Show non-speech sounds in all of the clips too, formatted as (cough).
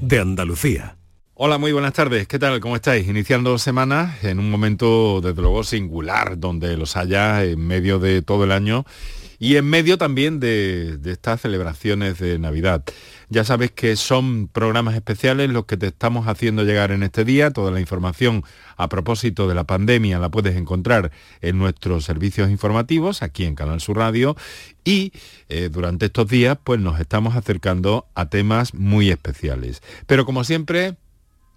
de Andalucía. Hola, muy buenas tardes. ¿Qué tal? ¿Cómo estáis? Iniciando semana en un momento, desde luego, singular, donde los haya en medio de todo el año y en medio también de, estas celebraciones de Navidad. Ya sabes que son programas especiales los que te estamos haciendo llegar en este día. Toda la información a propósito de la pandemia la puedes encontrar en nuestros servicios informativos, aquí en Canal Sur Radio. Y eh, durante estos días, pues nos estamos acercando a temas muy especiales. Pero como siempre,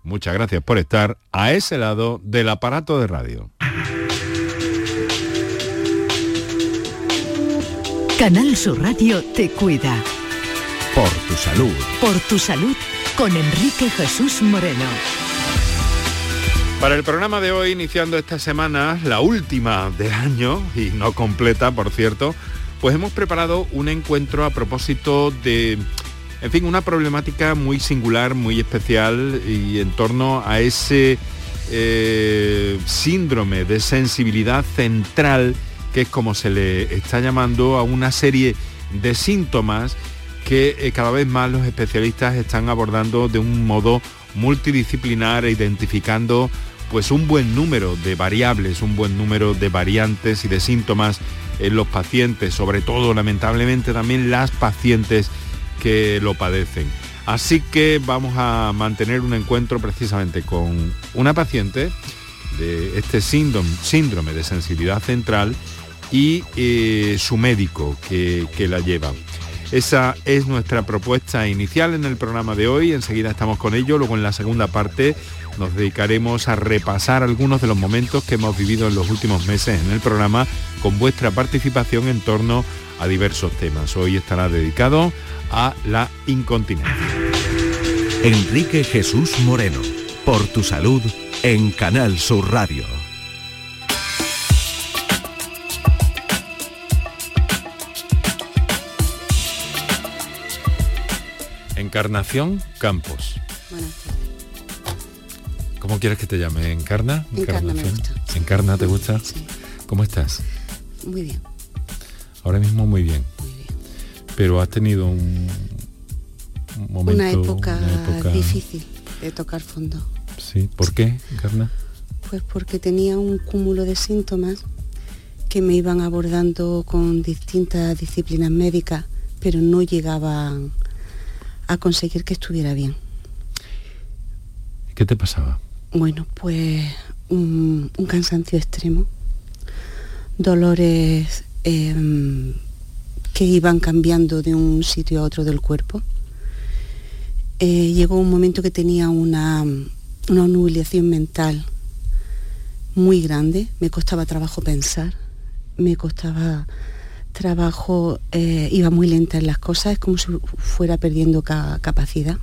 muchas gracias por estar a ese lado del aparato de radio. Canal Sur Radio te cuida. Por tu salud. Por tu salud con Enrique Jesús Moreno. Para el programa de hoy, iniciando esta semana, la última del año, y no completa, por cierto, pues hemos preparado un encuentro a propósito de, en fin, una problemática muy singular, muy especial, y en torno a ese eh, síndrome de sensibilidad central que es como se le está llamando a una serie de síntomas que eh, cada vez más los especialistas están abordando de un modo multidisciplinar e identificando pues un buen número de variables, un buen número de variantes y de síntomas en los pacientes, sobre todo lamentablemente también las pacientes que lo padecen. Así que vamos a mantener un encuentro precisamente con una paciente de este síndrome, síndrome de sensibilidad central y eh, su médico que, que la lleva. Esa es nuestra propuesta inicial en el programa de hoy, enseguida estamos con ello, luego en la segunda parte nos dedicaremos a repasar algunos de los momentos que hemos vivido en los últimos meses en el programa con vuestra participación en torno a diversos temas. Hoy estará dedicado a la incontinencia. Enrique Jesús Moreno, por tu salud en Canal Sur Radio. Encarnación Campos. Buenas tardes. ¿Cómo quieres que te llame? ¿Encarna? Encarna me gusta. ¿Encarna te gusta? Sí. ¿Cómo estás? Muy bien, Ahora mismo muy bien. muy bien. Pero has tenido un, un momento... una, época una época- difícil de tocar fondo. Sí. ¿Por qué, Encarna? Pues porque tenía un cúmulo de síntomas que me iban abordando con distintas disciplinas médicas, pero no llegaban a conseguir que estuviera bien. ¿Qué te pasaba? Bueno, pues un, un cansancio extremo, dolores em, que iban cambiando de un sitio a otro del cuerpo. Eh, llegó un momento que tenía una, una nubilación mental muy grande, me costaba trabajo pensar, me costaba trabajo, eh, iba muy lenta en las cosas, es como si fuera perdiendo ca- capacidad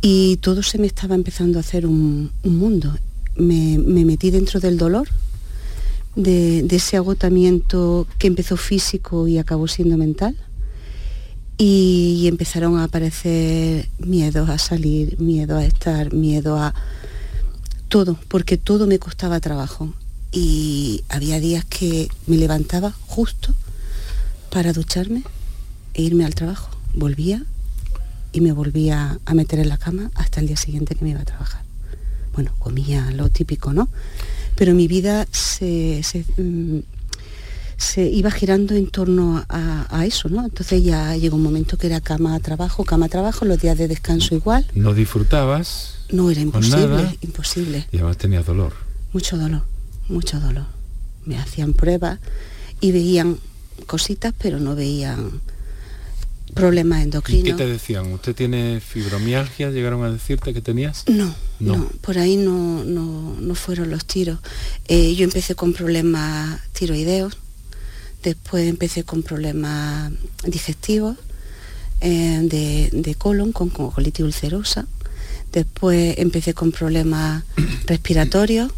y todo se me estaba empezando a hacer un, un mundo. Me, me metí dentro del dolor, de, de ese agotamiento que empezó físico y acabó siendo mental. Y, y empezaron a aparecer miedos a salir, miedo a estar, miedo a todo, porque todo me costaba trabajo. Y había días que me levantaba justo para ducharme e irme al trabajo. Volvía y me volvía a meter en la cama hasta el día siguiente que me iba a trabajar. Bueno, comía lo típico, ¿no? Pero mi vida se, se, mm, se iba girando en torno a, a eso, ¿no? Entonces ya llegó un momento que era cama, trabajo, cama, trabajo, los días de descanso igual. ¿No disfrutabas? No, era imposible, nada. imposible. Y además tenías dolor. Mucho dolor, mucho dolor. Me hacían pruebas y veían cositas, pero no veían problemas ¿Y endocrinos. qué te decían? ¿Usted tiene fibromialgia? ¿Llegaron a decirte que tenías? No, No. no, por ahí no, no, no fueron los tiros. Eh, yo empecé con problemas tiroideos, después empecé con problemas digestivos, eh, de, de colon, con, con colitis ulcerosa, después empecé con problemas (coughs) respiratorios,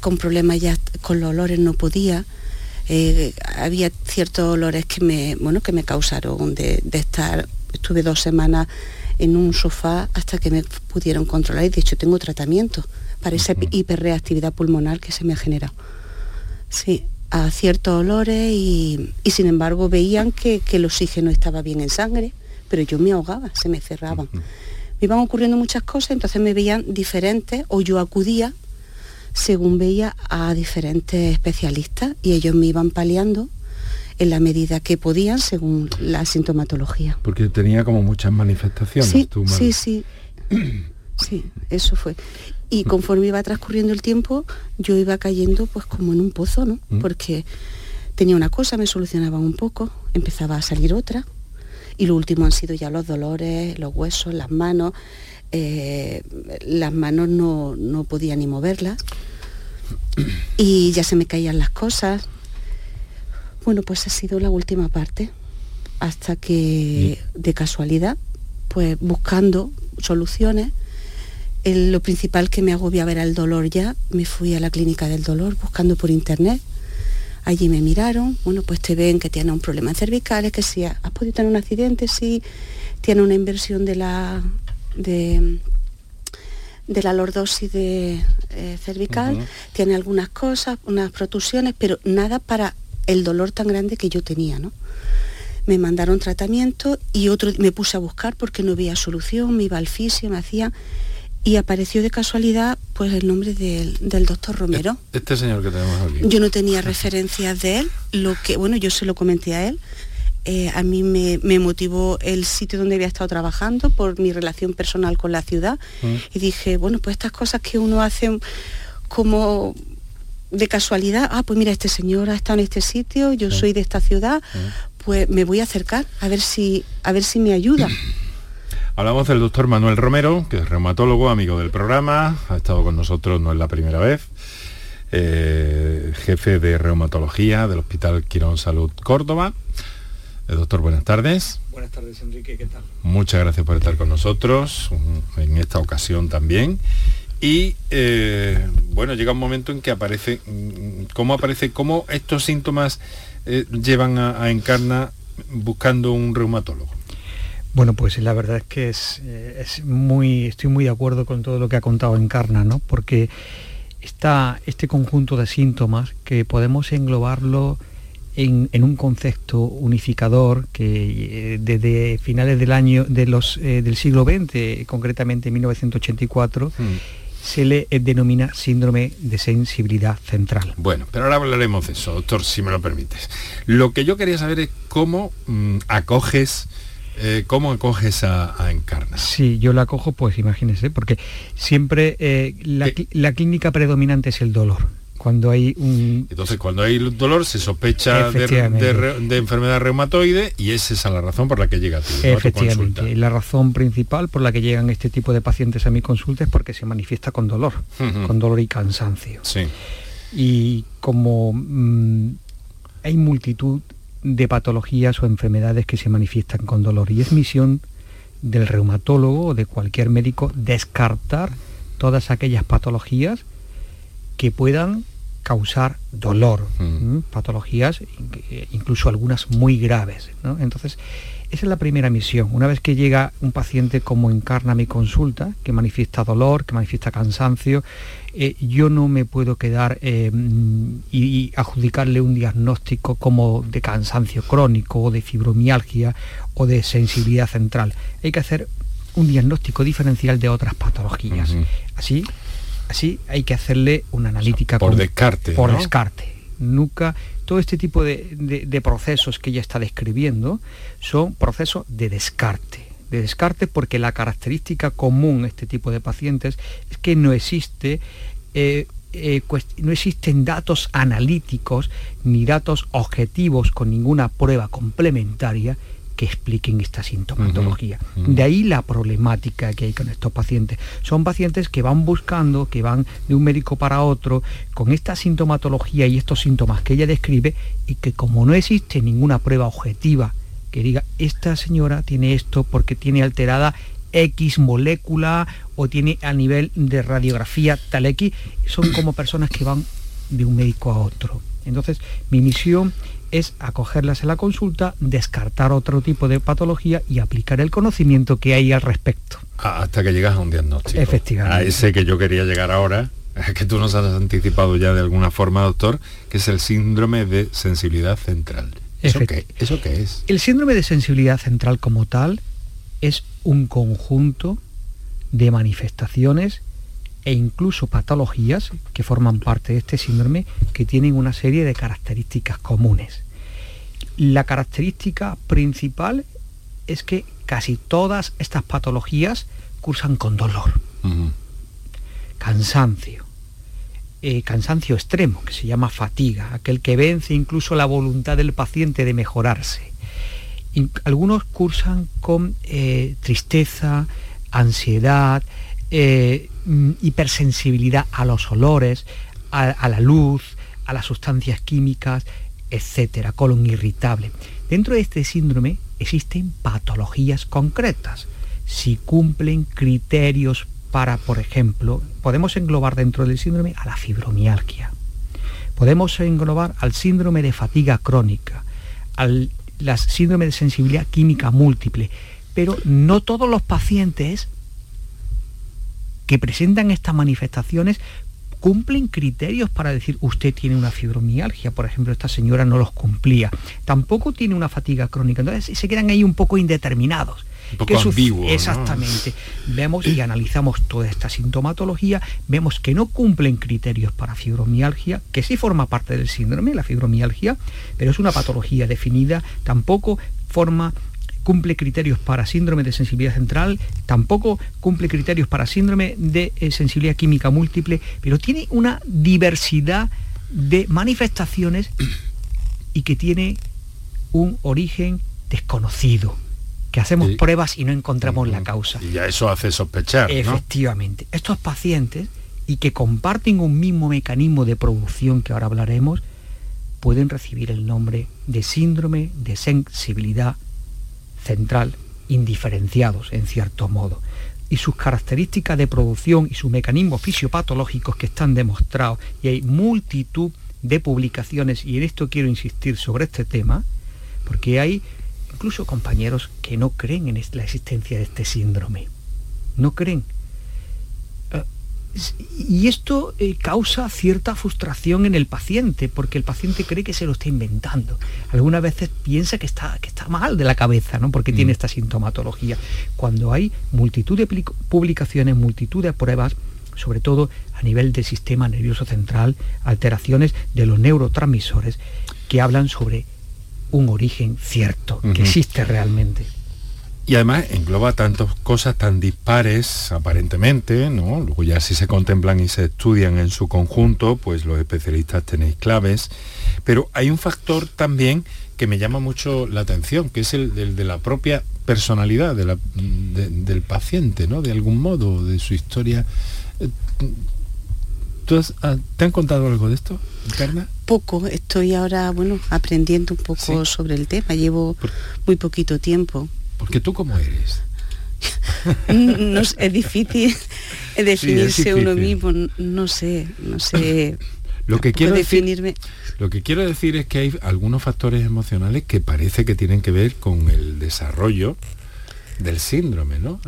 con problemas ya con los olores no podía. Eh, había ciertos olores que me, bueno, que me causaron de, de estar, estuve dos semanas en un sofá hasta que me pudieron controlar y de hecho tengo tratamiento para esa Ujú. hiperreactividad pulmonar que se me ha generado. Sí, a ciertos olores y, y sin embargo veían que, que el oxígeno estaba bien en sangre, pero yo me ahogaba, se me cerraban. Me iban ocurriendo muchas cosas, entonces me veían diferentes o yo acudía según veía a diferentes especialistas y ellos me iban paliando en la medida que podían según la sintomatología. Porque tenía como muchas manifestaciones. Sí, sí, sí. (clears throat) Sí, eso fue. Y conforme iba transcurriendo el tiempo, yo iba cayendo pues como en un pozo, ¿no? Mm. Porque tenía una cosa, me solucionaban un poco, empezaba a salir otra. Y lo último han sido ya los dolores, los huesos, las manos. Eh, las manos no, no podía ni moverlas. Y ya se me caían las cosas. Bueno, pues ha sido la última parte. Hasta que, de casualidad, pues buscando soluciones, lo principal que me agobiaba era el dolor ya. Me fui a la clínica del dolor buscando por internet. Allí me miraron, bueno, pues te ven que tiene un problema en cervicales, que si has podido tener un accidente, sí, tiene una inversión de la, de, de la lordosis de, eh, cervical, tiene algunas cosas, unas protusiones, pero nada para el dolor tan grande que yo tenía, ¿no? Me mandaron tratamiento y otro me puse a buscar porque no había solución, me iba al fisio, me hacía y apareció de casualidad pues el nombre del, doctor Romero. Este, este señor que tenemos aquí. Yo no tenía (laughs) referencias de él, lo que, bueno, yo se lo comenté a él. Eh, a mí me, motivó el sitio donde había estado trabajando por mi relación personal con la ciudad mm. y dije, bueno, pues estas cosas que uno hace como de casualidad, ah, pues mira, este señor ha estado en este sitio, yo soy de esta ciudad, pues me voy a acercar a ver si, a ver si me ayuda. (clears throat) Hablamos del doctor Manuel Romero, que es reumatólogo, amigo del programa, ha estado con nosotros, no es la primera vez, eh, jefe de reumatología del Hospital Quirón Salud Córdoba. Eh, doctor, buenas tardes. Buenas tardes, Enrique, ¿qué tal? Muchas gracias por estar con nosotros, en esta ocasión también. Y eh, bueno, llega un momento en que aparece, mm, ¿cómo aparece, cómo estos síntomas llevan a, a Encarna buscando un reumatólogo? Bueno, pues la verdad es que eh, es, muy, estoy muy de acuerdo con todo lo que ha contado Encarna, ¿no? Porque está este conjunto de síntomas que podemos englobarlo en, un concepto unificador que eh, desde finales del año de los, eh, del siglo XX, concretamente 1984, hmm. se le denomina síndrome de sensibilidad central. Bueno, pero ahora hablaremos de eso, doctor, si me lo permites. Lo que yo quería saber es cómo mm, acoges eh, ¿Cómo acoges a, Encarna? Sí, yo la acojo, pues imagínese, porque siempre eh, la, clínica predominante es el dolor cuando hay un... Entonces, cuando hay dolor se sospecha de, enfermedad reumatoide y es esa la razón por la que llega a ti, Efectivamente, la razón principal por la que llegan este tipo de pacientes a mi consulta es porque se manifiesta con dolor, con dolor y cansancio. Sí. Y como mm, hay multitud de patologías o enfermedades que se manifiestan con dolor. Y es misión del reumatólogo o de cualquier médico descartar todas aquellas patologías que puedan causar dolor, mm. patologías incluso algunas muy graves. Entonces, esa es la primera misión. Una vez que llega un paciente como encarna mi consulta, que manifiesta dolor, que manifiesta cansancio, eh, yo no me puedo quedar eh, y, adjudicarle un diagnóstico como de cansancio crónico o de fibromialgia o de sensibilidad central. Hay que hacer un diagnóstico diferencial de otras patologías. Así, así hay que hacerle una analítica. por descarte. Por descarte. Nunca, todo este tipo de, procesos que ella está describiendo son procesos de descarte de descarte porque la característica común de este tipo de pacientes es que no existe eh, eh, no existen datos analíticos ni datos objetivos con ninguna prueba complementaria que expliquen esta sintomatología. De ahí la problemática que hay con estos pacientes. Son pacientes que van buscando, que van de un médico para otro, con esta sintomatología y estos síntomas que ella describe, y que como no existe ninguna prueba objetiva que diga, esta señora tiene esto porque tiene alterada X molécula o tiene a nivel de radiografía tal X, son como personas que van de un médico a otro. Entonces, mi misión es acogerlas en la consulta, descartar otro tipo de patología y aplicar el conocimiento que hay al respecto. Ah, hasta que llegas a un diagnóstico. Efectivamente. A ese que yo quería llegar ahora, (laughs) que tú nos has anticipado ya de alguna forma, doctor, que es el síndrome de sensibilidad central. ¿Eso qué, ¿Eso qué es? El síndrome de sensibilidad central como tal es un conjunto de manifestaciones e incluso patologías que forman parte de este síndrome que tienen una serie de características comunes. La característica principal es que casi todas estas patologías cursan con dolor, cansancio, eh, cansancio extremo, que se llama fatiga, aquel que vence incluso la voluntad del paciente de mejorarse. algunos cursan con eh, tristeza, ansiedad, eh, mm, hipersensibilidad a los olores, a, la luz, a las sustancias químicas, etcétera, colon irritable. Dentro de este síndrome existen patologías concretas. Si cumplen criterios para, por ejemplo, podemos englobar dentro del síndrome a la fibromialgia. Podemos englobar al síndrome de fatiga crónica, al síndrome de sensibilidad química múltiple, pero no todos los pacientes que presentan estas manifestaciones cumplen criterios para decir usted tiene una fibromialgia, por ejemplo, esta señora no los cumplía, tampoco tiene una fatiga crónica, entonces se quedan ahí un poco indeterminados. Un poco ambiguo, Exactamente. Vemos y analizamos toda esta sintomatología, vemos que no cumplen criterios para fibromialgia, que sí forma parte del síndrome, la fibromialgia, pero es una patología definida, tampoco forma cumple criterios para síndrome de sensibilidad central, tampoco cumple criterios para síndrome de eh, sensibilidad química múltiple, pero tiene una diversidad de manifestaciones y que tiene un origen desconocido que hacemos pruebas y no encontramos la causa. Y ya eso hace sospechar. Efectivamente. Estos pacientes, y que comparten un mismo mecanismo de producción que ahora hablaremos, pueden recibir el nombre de síndrome de sensibilidad central indiferenciados en cierto modo. Y sus características de producción y sus mecanismos fisiopatológicos que están demostrados y hay multitud de publicaciones y en esto quiero insistir sobre este tema porque hay incluso compañeros que no creen en la existencia de este síndrome. No creen y esto eh, causa cierta frustración en el paciente, porque el paciente cree que se lo está inventando. Algunas veces piensa que está, que está mal de la cabeza, ¿no? porque tiene mm. esta sintomatología. Cuando hay multitud de publicaciones, multitud de pruebas, sobre todo a nivel del sistema nervioso central, alteraciones de los neurotransmisores, que hablan sobre un origen cierto, que existe realmente. Y además engloba tantas cosas tan dispares aparentemente, ¿no? Luego ya si se contemplan y se estudian en su conjunto, pues los especialistas tenéis claves. Pero hay un factor también que me llama mucho la atención, que es el, de la propia personalidad del paciente, ¿no? De algún modo, de su historia. Eh, ah, ¿Te han contado algo de esto, Encarna? Poco, estoy ahora, bueno, aprendiendo un poco sobre el tema, llevo muy poquito tiempo. Porque tú cómo eres. (laughs) no, es difícil definirse uno mismo, no sé, no sé. Lo que, quiero definirme... decir, lo que quiero decir es que hay algunos factores emocionales que parece que tienen que ver con el desarrollo del síndrome, ¿no?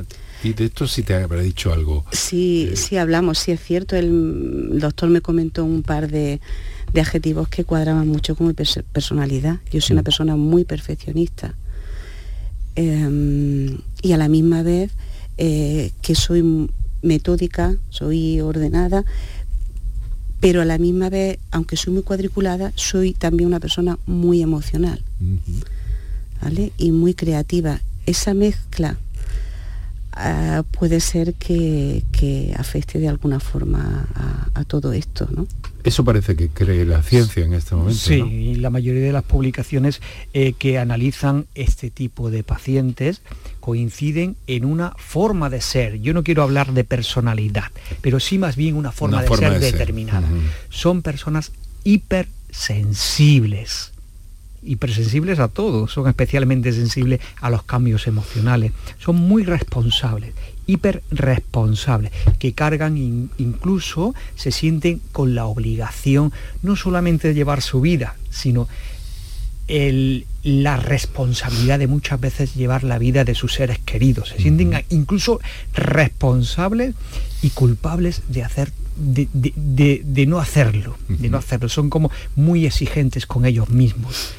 Y de esto sí te habrá dicho algo. Sí, sí hablamos, sí es cierto. El, doctor me comentó un par de, adjetivos que cuadraban mucho con mi personalidad. Yo soy una mm. persona muy perfeccionista. Em, y a la misma vez eh, que soy metódica, soy ordenada, pero a la misma vez, aunque soy muy cuadriculada, soy también una persona muy emocional y muy creativa. Esa mezcla ah, puede ser que, afecte de alguna forma a, todo esto. ¿no? Eso parece que cree la ciencia en este momento. Sí, y la mayoría de las publicaciones eh, que analizan este tipo de pacientes coinciden en una forma de ser. Yo no quiero hablar de personalidad, pero sí más bien una forma, de, ser determinada. Son personas hipersensibles hipersensibles a todo, son especialmente sensibles a los cambios emocionales, son muy responsables hiperresponsables, que cargan incluso, se sienten con la obligación no solamente de llevar su vida, sino la responsabilidad de muchas veces llevar la vida de sus seres queridos. Se sienten incluso responsables y culpables de hacer de, no hacerlo, de no hacerlo. Son como muy exigentes con ellos mismos.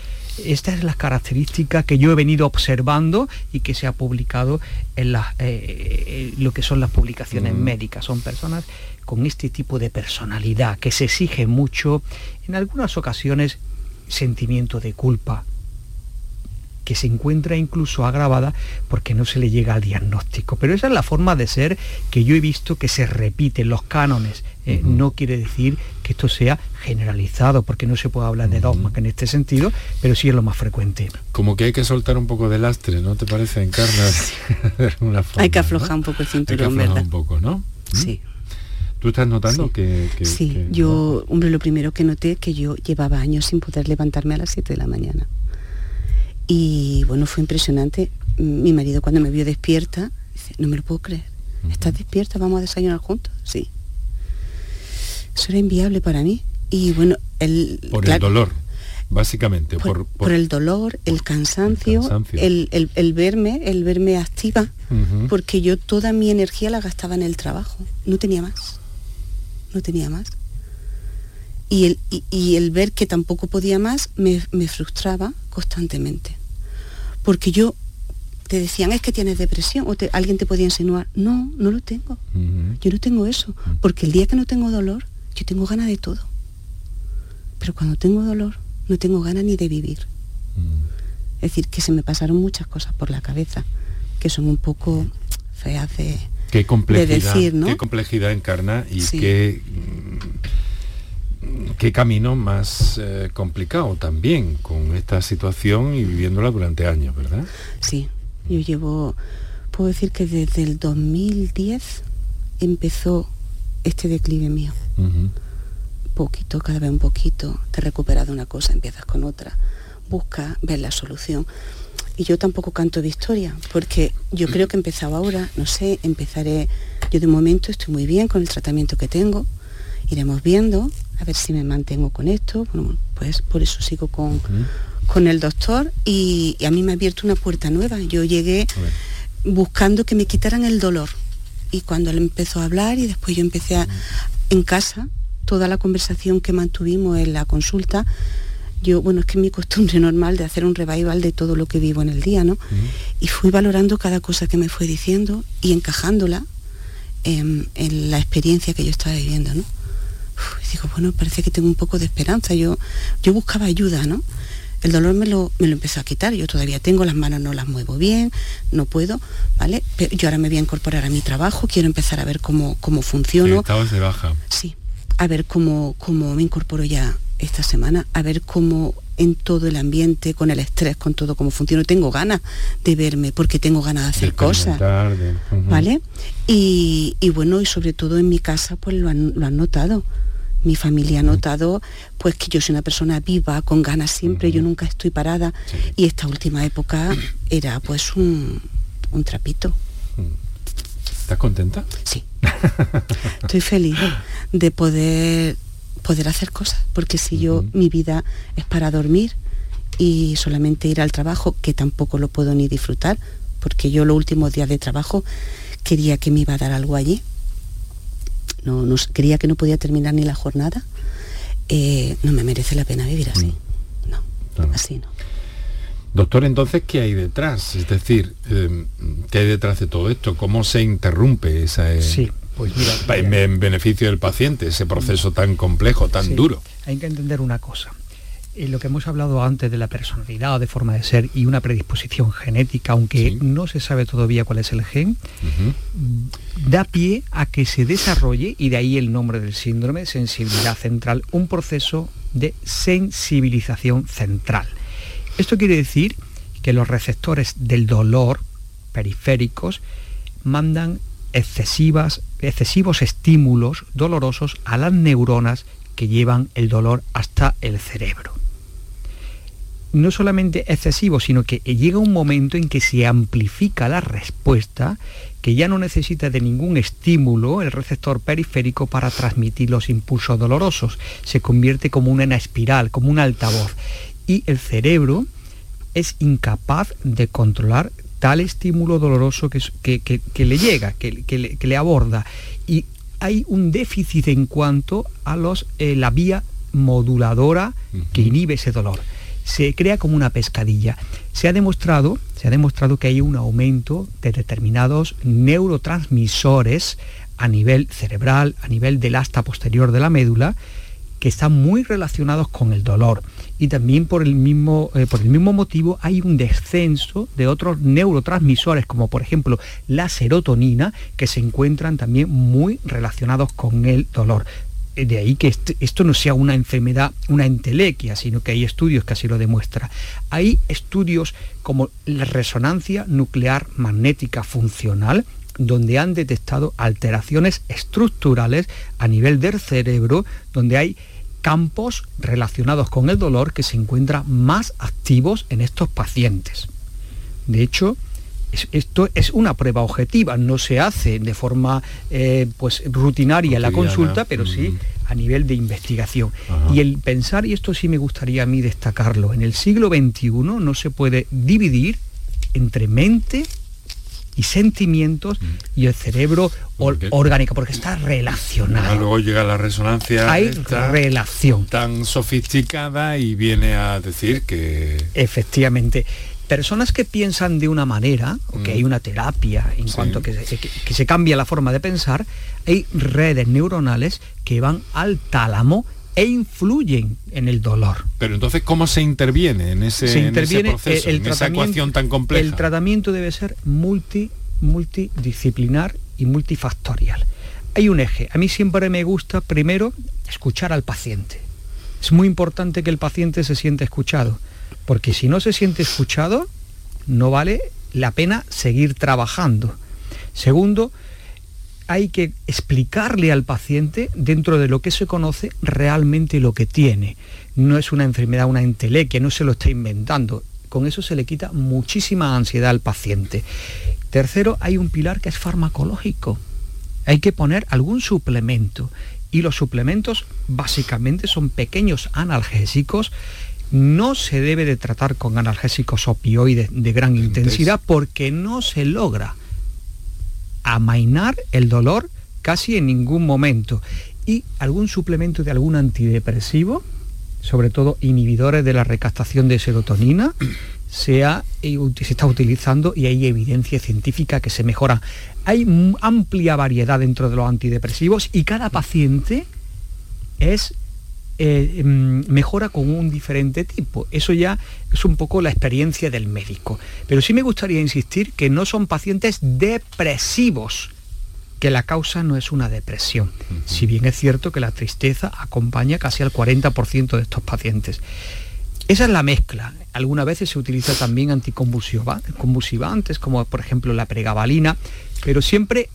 Esta es la característica que yo he venido observando y que se ha publicado en las, eh, eh, lo que son las publicaciones Mm. médicas. Son personas con este tipo de personalidad que se exige mucho, en algunas ocasiones sentimiento de culpa, que se encuentra incluso agravada porque no se le llega al diagnóstico. Pero esa es la forma de ser que yo he visto que se repite en los cánones. Eh, No quiere decir que esto sea generalizado, porque no se puede hablar de dogma en este sentido, pero sí es lo más frecuente. Como que hay que soltar un poco de lastre, ¿no te parece, Encarna? Forma, (laughs) Hay que ¿no? aflojar un poco el Hay que cinturón, aflojar ¿verdad? un poco, ¿no? ¿Mm? Sí. ¿Tú estás notando Sí. que, que- Sí, que- yo, hombre, lo primero que noté es que yo llevaba años sin poder levantarme a las 7 de la mañana. Y bueno, fue impresionante. Mi marido cuando me vio despierta, dice, no me lo puedo creer. ¿Estás despierta? ¿Vamos a desayunar juntos? Sí. Eso era inviable para mí. Y bueno, el, Por el dolor, básicamente. por, Por, por el dolor, el cansancio, cansancio. el, el- el verme, el verme activa, porque yo toda mi energía la gastaba en el trabajo, no tenía más, no tenía más. Y el, y, y el ver que tampoco podía más me, me frustraba constantemente, porque yo te decían, es que tienes depresión, o te- alguien te podía insinuar, no, no lo tengo, yo no tengo eso, porque el día que no tengo dolor, yo tengo ganas de todo. Pero cuando tengo dolor, no tengo ganas ni de vivir. Es decir, que se me pasaron muchas cosas por la cabeza, que son un poco feas de... Qué complejidad, decir, ¿no? qué complejidad encarna y Sí. qué, qué camino más eh, complicado también con esta situación y viviéndola durante años, ¿verdad? Sí, yo llevo, puedo decir que desde el 2010 empezó este declive mío. Poquito, cada vez un poquito, te recuperas de una cosa, empiezas con otra, buscas ver la solución. Y yo tampoco canto victoria, porque yo creo que he empezado ahora, no sé, empezaré, yo de momento estoy muy bien con el tratamiento que tengo, iremos viendo, a ver si me mantengo con esto, bueno, pues por eso sigo con, con el doctor y, y a mí me ha abierto una puerta nueva. Yo llegué buscando que me quitaran el dolor y cuando él empezó a hablar y después yo empecé a, en casa, toda la conversación que mantuvimos en la consulta, yo, bueno, es que es mi costumbre normal de hacer un revival de todo lo que vivo en el día, ¿no? Y fui valorando cada cosa que me fue diciendo y encajándola en, en la experiencia que yo estaba viviendo, ¿no? Y digo, bueno, parece que tengo un poco de esperanza. Yo, yo buscaba ayuda, ¿no? El dolor me lo, me lo empezó a quitar. Yo todavía tengo las manos, no las muevo bien, no puedo, ¿vale? Pero yo ahora me voy a incorporar a mi trabajo, quiero empezar a ver cómo, cómo funciono. Estabas de baja. Sí, a ver cómo, cómo me incorporo ya esta semana, a ver cómo en todo el ambiente, con el estrés, con todo cómo funciona. Tengo ganas de verme porque tengo ganas de hacer de cosas. ¿Vale? Y, y bueno, y sobre todo en mi casa, pues lo han, lo han notado. Mi familia ha notado pues que yo soy una persona viva, con ganas siempre, yo nunca estoy parada. Sí. Y esta última época era pues un, un trapito. ¿Estás contenta? Sí. (laughs) Estoy feliz de poder poder hacer cosas, porque si yo mi vida es para dormir y solamente ir al trabajo, que tampoco lo puedo ni disfrutar, porque yo los últimos días de trabajo quería que me iba a dar algo allí. No, no quería que no podía terminar ni la jornada. Eh, no me merece la pena vivir así. No, Claro. así no. Doctor, entonces, ¿qué hay detrás? Es decir, eh, ¿qué hay detrás de todo esto? ¿Cómo se interrumpe esa, eh, Sí, pues mira, en, en beneficio del paciente, ese proceso tan complejo, tan Sí, duro? Hay que entender una cosa. Eh, lo que hemos hablado antes de la personalidad de forma de ser y una predisposición genética, aunque Sí. no se sabe todavía cuál es el gen, Ujú. da pie a que se desarrolle, y de ahí el nombre del síndrome, sensibilidad central, un proceso de sensibilización central. Esto quiere decir que los receptores del dolor periféricos mandan excesivas, excesivos estímulos dolorosos a las neuronas que llevan el dolor hasta el cerebro. No solamente excesivo, sino que llega un momento en que se amplifica la respuesta, que ya no necesita de ningún estímulo el receptor periférico para transmitir los impulsos dolorosos. Se convierte como una espiral, como un altavoz. Y el cerebro es incapaz de controlar tal estímulo doloroso que, es- que- que- que le llega, que, le, aborda. Y hay un déficit en cuanto a los, eh, la vía moduladora que inhibe ese dolor. se crea como una pescadilla. Se ha demostrado, se ha demostrado que hay un aumento de determinados neurotransmisores a nivel cerebral, a nivel del asta posterior de la médula, que están muy relacionados con el dolor. Y también por el mismo, eh, por el mismo motivo hay un descenso de otros neurotransmisores, como por ejemplo la serotonina, que se encuentran también muy relacionados con el dolor. Eh, de ahí que este, esto no sea una enfermedad, una entelequia, sino que hay estudios que así lo demuestran. Hay estudios como la resonancia nuclear magnética funcional, donde han detectado alteraciones estructurales a nivel del cerebro, donde hay campos relacionados con el dolor que se encuentran más activos en estos pacientes. De hecho, esto es una prueba objetiva, no se hace de forma eh, pues, rutinaria en la consulta, pero sí a nivel de investigación. Y el pensar, y esto sí me gustaría a mí destacarlo, en el siglo XXI no se puede dividir entre mente y sentimientos y el cerebro orgánico, porque está relacionado. luego llega la resonancia. Hay relación. Tan sofisticada y viene a decir que... Efectivamente personas que piensan de una manera, o que mm. hay una terapia en cuanto a que se, cambia la forma de pensar, hay redes neuronales que van al tálamo e influyen en el dolor. Pero entonces, ¿cómo se interviene en ese, proceso, en esa ecuación tan compleja? El tratamiento debe ser multi, multidisciplinar y multifactorial. Hay un eje. A mí siempre me gusta, primero, escuchar al paciente. Es muy importante que el paciente se siente escuchado porque si no se siente escuchado, no vale la pena seguir trabajando. Segundo, hay que explicarle al paciente dentro de lo que se conoce realmente lo que tiene. No es una enfermedad, una entelequia, no se lo está inventando. Con eso se le quita muchísima ansiedad al paciente. Tercero, hay un pilar que es farmacológico. Hay que poner algún suplemento. Y los suplementos básicamente son pequeños analgésicos no se debe de tratar con analgésicos opioides de gran intensidad porque no se logra amainar el dolor casi en ningún momento. Y algún suplemento de algún antidepresivo, sobre todo inhibidores de la recaptación de serotonina, (clears throat) se, se está utilizando y hay evidencia científica que se mejora. Hay amplia variedad dentro de los antidepresivos y cada paciente es eh, mm, mejora con un diferente tipo. Eso ya es un poco la experiencia del médico. Pero sí me gustaría insistir que no son pacientes depresivos, que la causa no es una depresión. Si bien es cierto que la tristeza acompaña casi al 40% de estos pacientes. Esa es la mezcla. Algunas veces se utiliza también anticonvulsivantes, como por ejemplo la pregabalina, pero siempre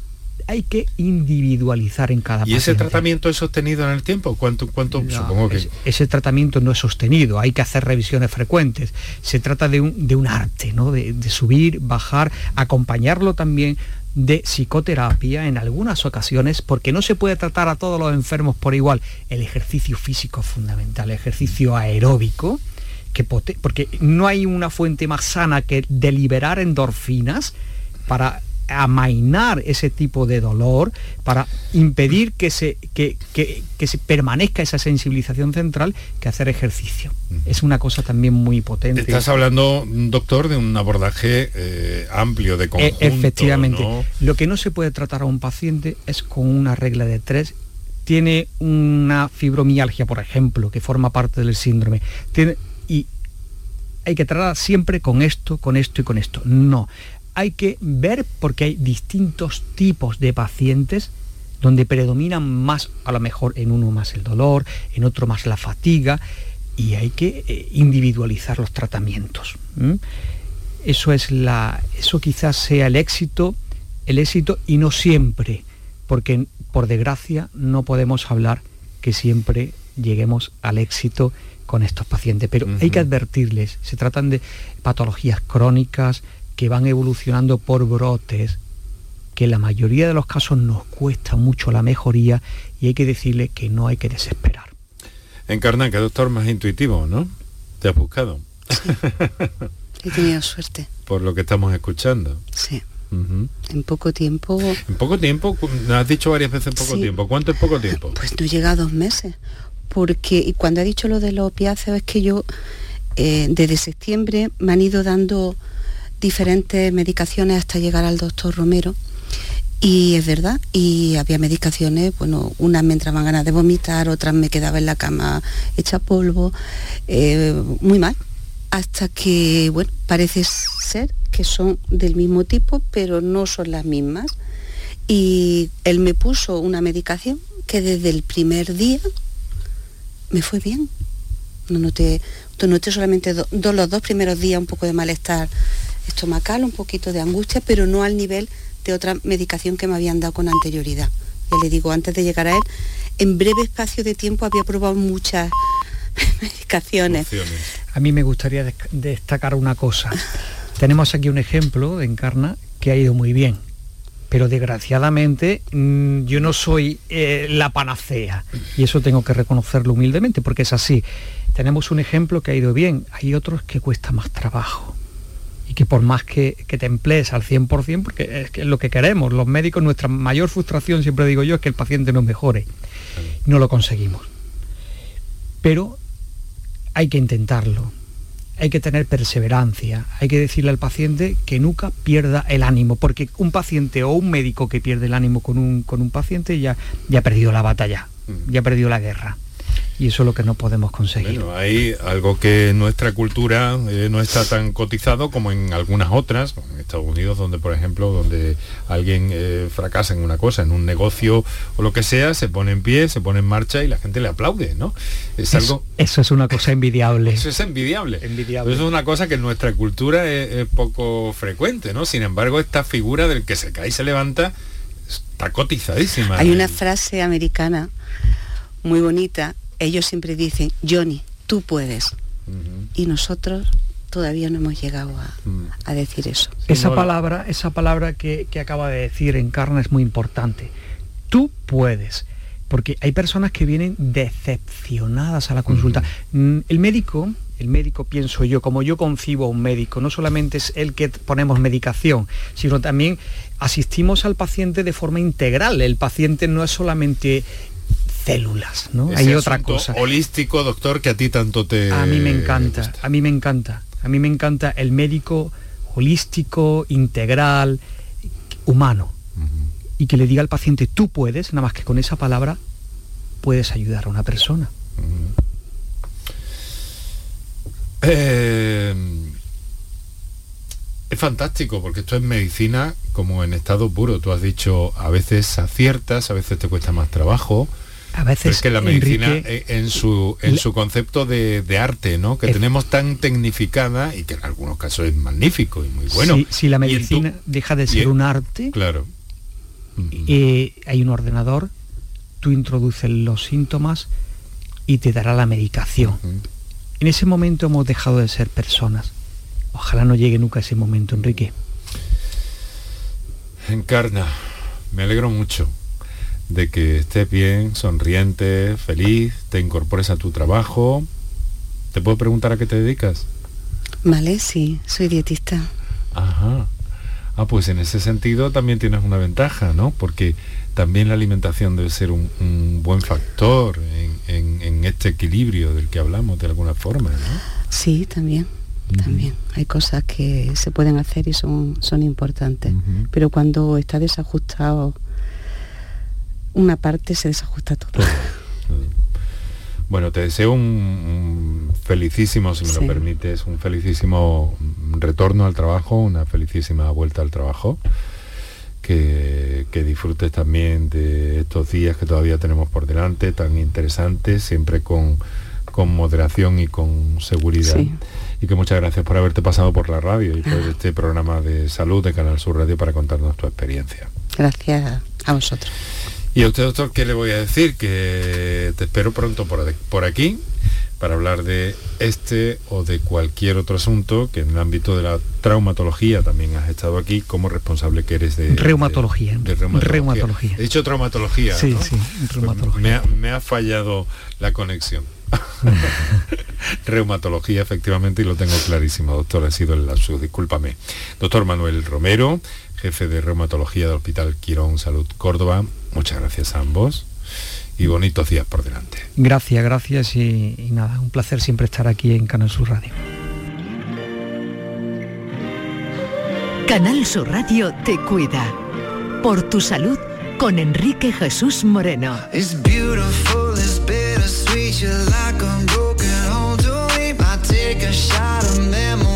hay que individualizar en cada ¿Y ese tratamiento es sostenido en el tiempo? ¿Cuánto, cuánto supongo que... Ese, tratamiento no es sostenido, hay que hacer revisiones frecuentes. Se trata de un, de un arte, ¿no? De, de subir, bajar, acompañarlo también de psicoterapia en algunas ocasiones, porque no se puede tratar a todos los enfermos por igual. El ejercicio físico es fundamental, el ejercicio aeróbico, que porque no hay una fuente más sana que deliberar endorfinas para amainar ese tipo de dolor, para impedir que se, que, se permanezca esa sensibilización central, que hacer ejercicio. Es una cosa también muy potente. Estás hablando, doctor, de un abordaje eh, amplio de e, conjunto. efectivamente. Lo que no se puede tratar a un paciente es con una regla de tres tiene una fibromialgia, por ejemplo, que forma parte del síndrome, tiene, y hay que tratar siempre con esto, con esto y con esto. No, hay que ver porque hay distintos tipos de pacientes donde predominan más, a lo mejor en uno más el dolor, en otro más la fatiga, y hay que eh, individualizar los tratamientos. Eso es la. Eso quizás sea el éxito, el éxito, y no siempre, porque por desgracia no podemos hablar que siempre lleguemos al éxito con estos pacientes. Pero hay que advertirles, se tratan de patologías crónicas, que van evolucionando por brotes, que en la mayoría de los casos nos cuesta mucho la mejoría y hay que decirle que no hay que desesperar. Encarna, que doctor más intuitivo, ¿no? Te has buscado. He tenido suerte. (laughs) Por lo que estamos escuchando. Sí. En poco tiempo. En poco tiempo, has dicho varias veces en poco tiempo. ¿Cuánto es poco tiempo? Pues no llega a dos meses. Porque y cuando ha dicho lo de los opiáceos es que yo eh, desde septiembre me han ido dando diferentes medicaciones hasta llegar al doctor Romero. Y es verdad, y había medicaciones, bueno, unas me entraban ganas de vomitar, otras me quedaba en la cama hecha polvo, eh, muy mal. Hasta que, bueno, parece ser que son del mismo tipo, pero no son las mismas. Y él me puso una medicación que desde el primer día me fue bien. No noté, noté solamente los dos primeros días un poco de malestar estomacal, un poquito de angustia, pero no al nivel de otra medicación que me habían dado con anterioridad. Ya le digo, antes de llegar a él, en breve espacio de tiempo había probado muchas (laughs) medicaciones. A mí me gustaría destacar una cosa. (laughs) Tenemos aquí un ejemplo de Encarna que ha ido muy bien, pero desgraciadamente mm, yo no soy eh, la panacea y eso tengo que reconocerlo humildemente porque es así. Tenemos un ejemplo que ha ido bien, hay otros que cuesta más trabajo que por más que, te emplees al 100%, porque es, que es lo que queremos, los médicos, nuestra mayor frustración, siempre digo yo, es que el paciente no mejore. No lo conseguimos. Pero hay que intentarlo, hay que tener perseverancia, hay que decirle al paciente que nunca pierda el ánimo, porque un paciente o un médico que pierde el ánimo con un, con un paciente ya, ya ha perdido la batalla, ya ha perdido la guerra y eso es lo que no podemos conseguir. Bueno, hay algo que en nuestra cultura eh, no está tan cotizado como en algunas otras, en Estados Unidos, donde por ejemplo, donde alguien eh, fracasa en una cosa, en un negocio o lo que sea, se pone en pie, se pone en marcha y la gente le aplaude, ¿no? Es algo... Eso es una cosa envidiable. Eso es envidiable. envidiable. Eso es una cosa que en nuestra cultura es, poco frecuente, ¿no? Sin embargo, esta figura del que se cae y se levanta está cotizadísima. Hay una frase americana muy bonita ellos siempre dicen, Johnny, tú puedes. Y nosotros todavía no hemos llegado a, mm. decir eso. Esa palabra, esa palabra que, acaba de decir Encarna es muy importante. Tú puedes. Porque hay personas que vienen decepcionadas a la consulta. Mm, el médico, el médico pienso yo, como yo concibo a un médico, no solamente es el que ponemos medicación, sino también asistimos al paciente de forma integral. El paciente no es solamente células, ¿no? Hay otra cosa. Holístico, doctor, que a ti tanto te. A mí me encanta, a mí me encanta. A mí me encanta el médico holístico, integral, humano. Y que le diga al paciente, tú puedes, nada más que con esa palabra puedes ayudar a una persona. Eh, es fantástico porque esto es medicina como en estado puro. Tú has dicho, a veces aciertas, a veces te cuesta más trabajo, a veces es que la medicina eh, en su en su concepto de, arte no que tenemos tan tecnificada y que en algunos casos es magnífico y muy bueno. Si, la medicina deja de ser un arte claro. eh, hay un ordenador tú introduces los síntomas y te dará la medicación. En ese momento hemos dejado de ser personas. Ojalá no llegue nunca ese momento Enrique. Encarna me alegro mucho de que estés bien, sonriente, feliz, te incorpores a tu trabajo. ¿Te puedo preguntar a qué te dedicas? Vale, sí, soy dietista. Ajá. Ah, pues en ese sentido también tienes una ventaja, ¿no? Porque también la alimentación debe ser un, buen factor en, este equilibrio del que hablamos de alguna forma, ¿no? Sí, también. También hay cosas que se pueden hacer y son, son importantes, pero cuando está desajustado una parte se desajusta todo. Bueno, te deseo un, felicísimo, si me lo permites, un felicísimo retorno al trabajo, una felicísima vuelta al trabajo. Que, disfrutes también de estos días que todavía tenemos por delante, tan interesantes, siempre con, con moderación y con seguridad. Y que muchas gracias por haberte pasado por la radio y por este programa de salud de Canal Sur Radio para contarnos tu experiencia. Gracias a vosotros. Y a usted, doctor, ¿qué le voy a decir? Que te espero pronto por, por aquí para hablar de este o de cualquier otro asunto que en el ámbito de la traumatología también has estado aquí como responsable que eres de reumatología. De, reumatología. He dicho traumatología. Sí, sí, reumatología. me, ha, fallado la conexión. (laughs) reumatología, efectivamente, y lo tengo clarísimo, doctor, ha sido el lapsus, discúlpame. Doctor Manuel Romero, jefe de reumatología del Hospital Quirón Salud Córdoba, muchas gracias a ambos y bonitos días por delante. Gracias, gracias y, y nada, un placer siempre estar aquí en Canal Sur Radio. Canal Sur Radio te cuida. Por tu salud con Enrique Jesús Moreno. It's you like a broken home. Don't leave, I take a shot of memory.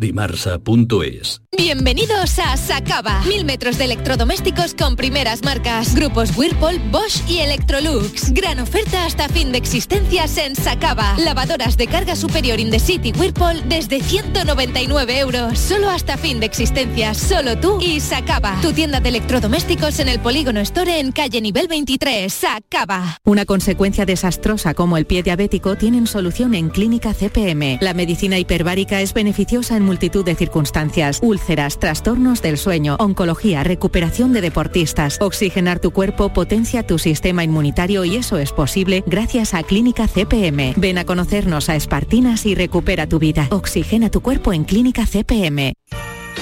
Dimarsa.es Bienvenidos a Sacaba. Mil metros de electrodomésticos con primeras marcas. Grupos Whirlpool, Bosch y Electrolux. Gran oferta hasta fin de existencias en Sacaba. Lavadoras de carga superior in the city Whirlpool desde 199 euros. Solo hasta fin de existencias. Solo tú y Sacaba. Tu tienda de electrodomésticos en el Polígono Store en calle nivel 23. Sacaba. Una consecuencia desastrosa como el pie diabético tienen solución en Clínica CPM. La medicina hiperbárica es beneficiosa en multitud de circunstancias. Úlceras, trastornos del sueño, oncología, recuperación de deportistas. Oxigenar tu cuerpo potencia tu sistema inmunitario y eso es posible gracias a Clínica CPM. Ven a conocernos a Espartinas y recupera tu vida. Oxigena tu cuerpo en Clínica CPM.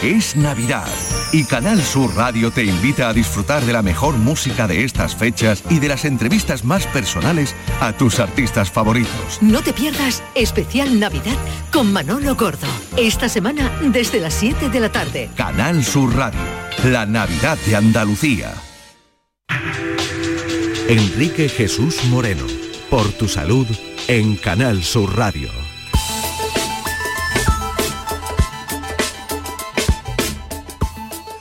Es Navidad y Canal Sur Radio te invita a disfrutar de la mejor música de estas fechas y de las entrevistas más personales a tus artistas favoritos. No te pierdas especial Navidad con Manolo Gordo. Esta semana desde las 7 de la tarde. Canal Sur Radio, la Navidad de Andalucía. Enrique Jesús Moreno, por tu salud en Canal Sur Radio.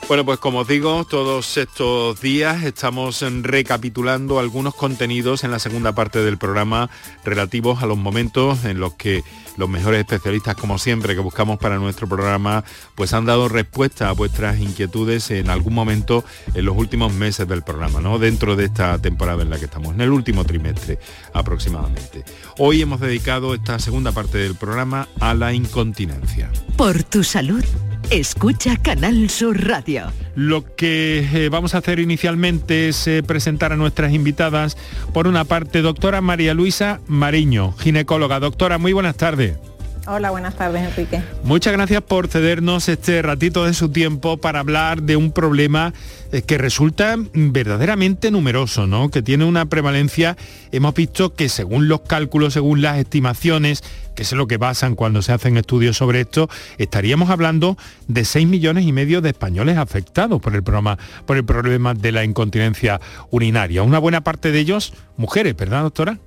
Bueno, pues como os digo, todos estos días estamos recapitulando algunos contenidos en la segunda parte del programa relativos a los momentos en los que los mejores especialistas, como siempre, que buscamos para nuestro programa, pues han dado respuesta a vuestras inquietudes en algún momento en los últimos meses del programa, ¿no? Dentro de esta temporada en la que estamos, en el último trimestre aproximadamente. Hoy hemos dedicado esta segunda parte del programa a la incontinencia. Por tu salud, escucha Canal Sur Radio. Lo que eh, vamos a hacer inicialmente es eh, presentar a nuestras invitadas. Por una parte, doctora María Luisa Mariño, ginecóloga. Doctora, muy buenas tardes. Hola, buenas tardes, Enrique. Muchas gracias por cedernos este ratito de su tiempo para hablar de un problema eh, que resulta verdaderamente numeroso, ¿no? Que tiene una prevalencia, hemos visto que según los cálculos, según las estimaciones, que es lo que basan cuando se hacen estudios sobre esto, estaríamos hablando de 6 millones y medio de españoles afectados por el, por el problema de la incontinencia urinaria. Una buena parte de ellos mujeres, ¿verdad, doctora?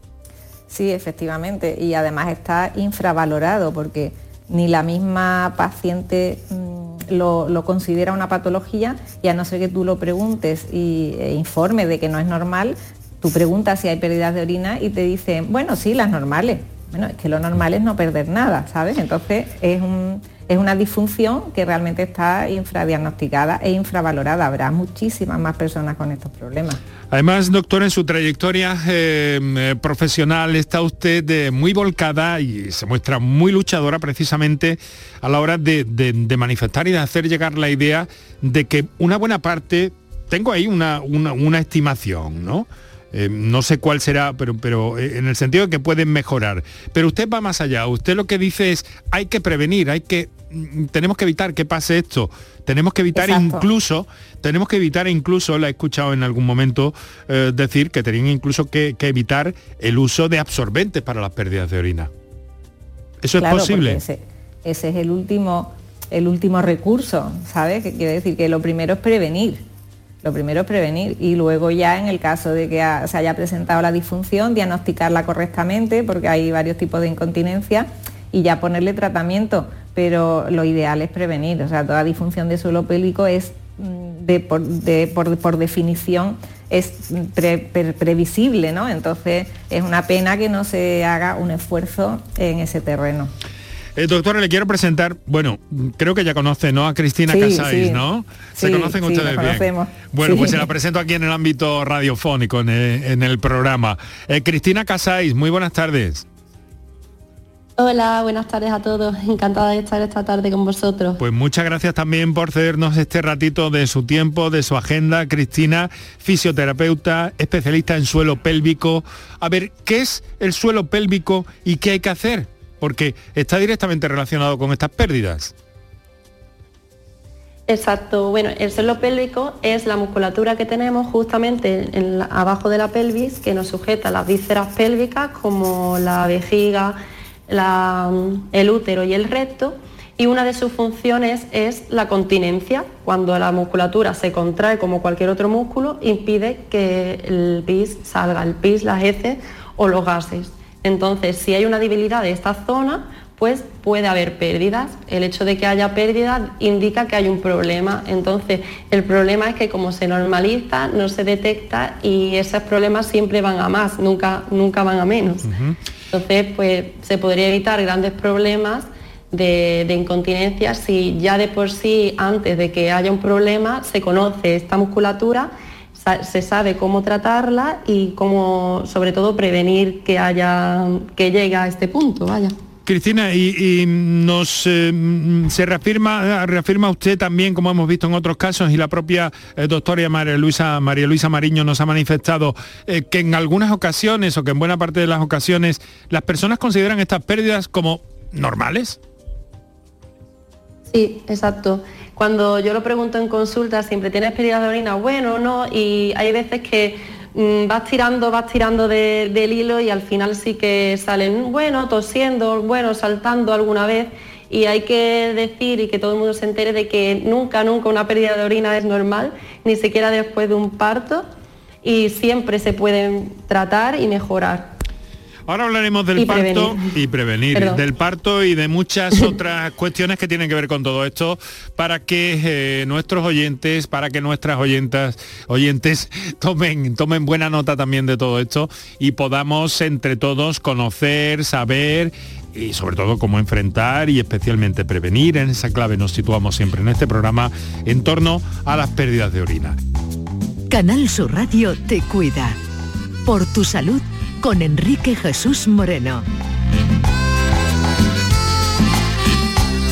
Sí, efectivamente, y además está infravalorado porque ni la misma paciente mm, lo, considera una patología y a no ser que tú lo preguntes y e informe de que no es normal, tú preguntas si hay pérdidas de orina y te dicen, bueno, sí, las normales. Bueno, es que lo normal es no perder nada, ¿sabes? Entonces es un es una disfunción que realmente está infradiagnosticada e infravalorada. Habrá muchísimas más personas con estos problemas. Además, doctor, en su trayectoria eh, eh, profesional está usted muy volcada y se muestra muy luchadora precisamente a la hora de, manifestar y de hacer llegar la idea de que una buena parte, tengo ahí una, una estimación, ¿no? Eh, no sé cuál será, pero, pero en el sentido de que pueden mejorar. Pero usted va más allá. Usted lo que dice es, hay que prevenir, hay que, tenemos que evitar que pase esto. Tenemos que evitar incluso, tenemos que evitar incluso, la he escuchado en algún momento eh, decir que tenían incluso que, evitar el uso de absorbentes para las pérdidas de orina. ¿Eso es posible? Ese, ese, es el último, el último recurso, ¿sabes? Que quiere decir que lo primero es prevenir lo primero es prevenir y luego ya en el caso de que se haya presentado la disfunción, diagnosticarla correctamente, porque hay varios tipos de incontinencia, y ya ponerle tratamiento. Pero lo ideal es prevenir, o sea, toda disfunción de suelo pélvico es mm, de, por, definición es previsible, ¿no? Entonces es una pena que no se haga un esfuerzo en ese terreno. Eh, doctora, le quiero presentar, bueno, creo que ya conoce, ¿no? A Cristina Casáis, ¿no? Se conocen ustedes bien. Bueno, pues se la presento aquí en el ámbito radiofónico, en el, programa. Eh, Cristina Casáis, muy buenas tardes. Hola, buenas tardes a todos. Encantada de estar esta tarde con vosotros. Pues muchas gracias también por cedernos este ratito de su tiempo, de su agenda. Cristina, fisioterapeuta, especialista en suelo pélvico. A ver, ¿qué es el suelo pélvico y qué hay que hacer? porque está directamente relacionado con estas pérdidas. Exacto, bueno, el suelo pélvico es la musculatura que tenemos justamente abajo de la pelvis que nos sujeta las vísceras pélvicas como la vejiga, el útero y el recto y una de sus funciones es la continencia. Cuando la musculatura se contrae como cualquier otro músculo, impide que el pis salga, el pis, las heces o los gases. Entonces, si hay una debilidad de esta zona, pues puede haber pérdidas. El hecho de que haya pérdidas indica que hay un problema. Entonces, el problema es que como se normaliza, no se detecta y esos problemas siempre van a más, nunca, nunca van a menos. Entonces, pues se podría evitar grandes problemas de, incontinencia si ya de por sí, antes de que haya un problema, se conoce esta musculatura se sabe cómo tratarla y cómo, sobre todo, prevenir que haya que llegue a este punto. Vaya. Cristina, y, nos eh, se reafirma, reafirma usted también, como hemos visto en otros casos, y la propia eh, doctora María Luisa, María Luisa Mariño nos ha manifestado eh, que en algunas ocasiones, o que en buena parte de las ocasiones, las personas consideran estas pérdidas como normales. Sí, exacto. cuando yo lo pregunto en consulta, siempre tienes pérdidas de orina, bueno, no, y hay veces que vas tirando, vas tirando de- del hilo y al final sí que salen, bueno, tosiendo, bueno, saltando alguna vez. Y hay que decir y que todo el mundo se entere de que nunca, nunca una pérdida de orina es normal, ni siquiera después de un parto, y siempre se pueden tratar y mejorar. Ahora hablaremos del Y parto prevenir. y prevenir, Perdón. del parto y de muchas (laughs) otras cuestiones que tienen que ver con todo esto para que eh, nuestros oyentes, para que nuestras oyentas, oyentes (laughs) tomen, tomen buena nota también de todo esto y podamos entre todos conocer, saber y sobre todo cómo enfrentar y especialmente prevenir. En esa clave nos situamos siempre en este programa en torno a las pérdidas de orina. Canal Sur Radio te cuida. Por tu salud con Enrique Jesús Moreno.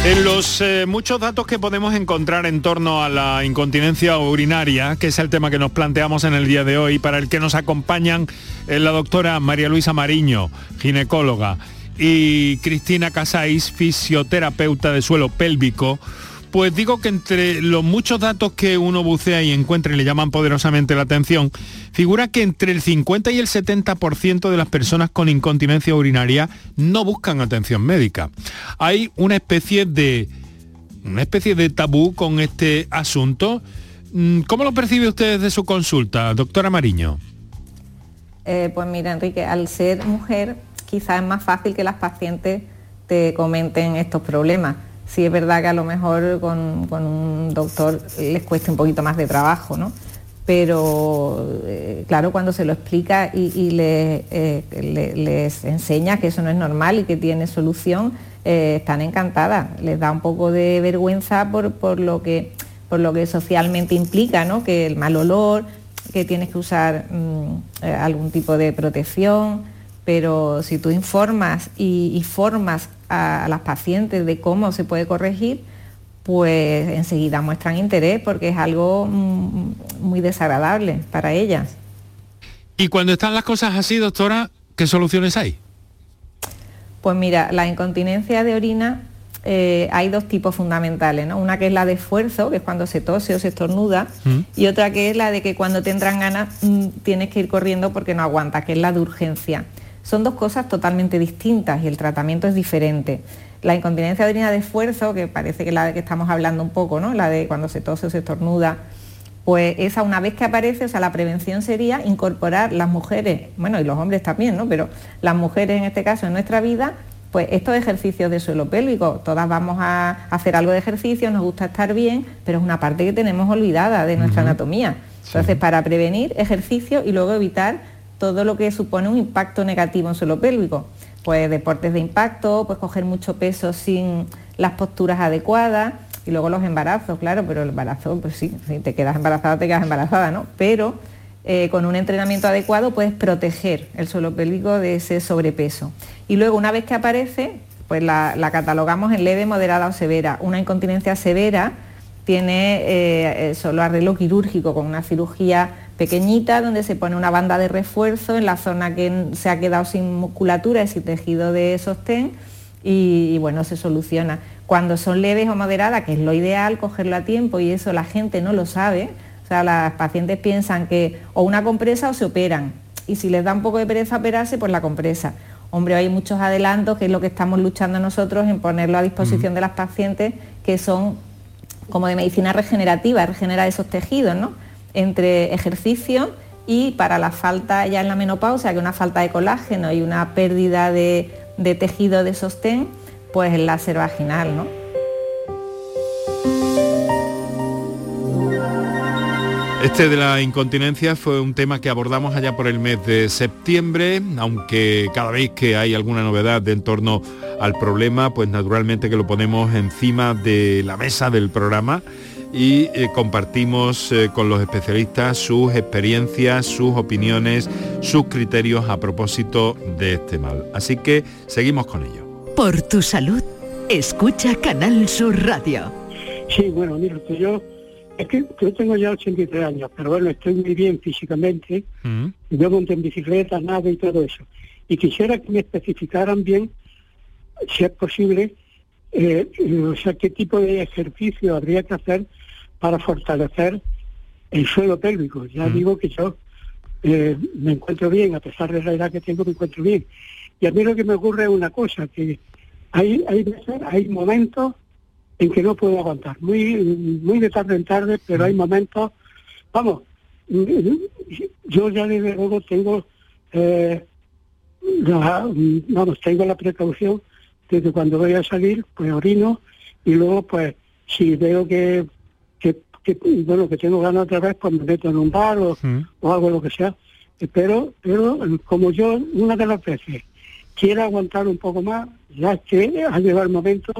En los eh, muchos datos que podemos encontrar en torno a la incontinencia urinaria, que es el tema que nos planteamos en el día de hoy, para el que nos acompañan eh, la doctora María Luisa Mariño, ginecóloga, y Cristina Casais, fisioterapeuta de suelo pélvico, pues digo que entre los muchos datos que uno bucea y encuentra y le llaman poderosamente la atención, figura que entre el 50 y el 70% de las personas con incontinencia urinaria no buscan atención médica. Hay una especie de una especie de tabú con este asunto. Mm, ¿Cómo lo percibe usted desde su consulta, doctora Mariño? Eh, pues mira, Enrique, al ser mujer quizás es más fácil que las pacientes te comenten estos problemas. Sí es verdad que a lo mejor con, con un doctor les cueste un poquito más de trabajo, ¿no? Pero eh, claro, cuando se lo explica y, y eh, le- les enseña que eso no es normal y que tiene solución, eh, están encantadas. Les da un poco de vergüenza por, por lo que por lo que socialmente implica, ¿no? Que el mal olor, que tienes que usar mm, algún tipo de protección, pero si tú informas y, y formas a, a las pacientes de cómo se puede corregir, pues enseguida muestran interés porque es algo mm, muy desagradable para ellas. Y cuando están las cosas así, doctora, ¿qué soluciones hay? Pues mira, la incontinencia de orina eh, hay dos tipos fundamentales, ¿no? Una que es la de esfuerzo, que es cuando se tose o se estornuda, y otra que es la de que cuando te entran ganas mm, tienes que ir corriendo porque no aguanta, que es la de urgencia. Son dos cosas totalmente distintas y el tratamiento es diferente. La incontinencia de orina de esfuerzo, que parece que es la de que estamos hablando un poco, ¿no? La de cuando se tose o se estornuda, pues esa una vez que aparece, o sea, la prevención sería incorporar las mujeres, bueno, y los hombres también, ¿no? Pero las mujeres en este caso en nuestra vida, pues estos ejercicios de suelo pélvico, todas vamos a hacer algo de ejercicio, nos gusta estar bien, pero es una parte que tenemos olvidada de nuestra anatomía. Entonces, para prevenir ejercicio y luego evitar todo lo que supone un impacto negativo en suelo pélvico. Pues deportes de impacto, pues coger mucho peso sin las posturas adecuadas y luego los embarazos, claro, pero el embarazo, pues sí, si te quedas embarazada, te quedas embarazada, ¿no? Pero eh, con un entrenamiento adecuado puedes proteger el suelo pélvico de ese sobrepeso. Y luego una vez que aparece, pues la, catalogamos en leve, moderada o severa. Una incontinencia severa tiene eh, eh, solo arreglo quirúrgico con una cirugía pequeñita donde se pone una banda de refuerzo en la zona que se ha quedado sin musculatura y sin tejido de sostén y, y, bueno, se soluciona. Cuando son leves o moderadas, que es lo ideal, cogerlo a tiempo y eso la gente no lo sabe, o sea, las pacientes piensan que o una compresa o se operan y si les da un poco de pereza operarse, pues la compresa. Hombre, hay muchos adelantos, que es lo que estamos luchando nosotros en ponerlo a disposición de las pacientes, que son como de medicina regenerativa, regenera esos tejidos, ¿no? Entre ejercicio y para la falta ya en la menopausia, que una falta de colágeno y una pérdida de, tejido de sostén, pues el láser vaginal, ¿no? Este de la incontinencia fue un tema que abordamos allá por el mes de septiembre, aunque cada vez que hay alguna novedad de en torno al problema, pues naturalmente que lo ponemos encima de la mesa del programa y eh, compartimos eh, con los especialistas sus experiencias, sus opiniones, sus criterios a propósito de este mal. Así que seguimos con ello. Por tu salud, escucha Canal Sur Radio. Sí, bueno, mira, que yo, es que yo tengo ya 83 años, pero bueno, estoy muy bien físicamente, yo monto en bicicleta, nada y todo eso. Y quisiera que me especificaran bien, si es posible, eh, o sea, qué tipo de ejercicio habría que hacer para fortalecer el suelo pélvico. Ya Mm. digo que yo eh, me encuentro bien, a pesar de la edad que tengo, me encuentro bien. Y a mí lo que me ocurre es una cosa, que hay, hay veces, hay momentos en que no puedo aguantar, muy, muy de tarde en tarde, pero hay momentos, vamos, yo ya desde luego tengo, eh, la, vamos, tengo la precaución de que cuando voy a salir, pues orino y luego, pues, si veo que, que, que, bueno, que tengo ganas otra vez, pues me meto en un bar o, o hago lo que sea. Pero, pero como yo, una de las veces, quiero aguantar un poco más, ya que ha llegado el momento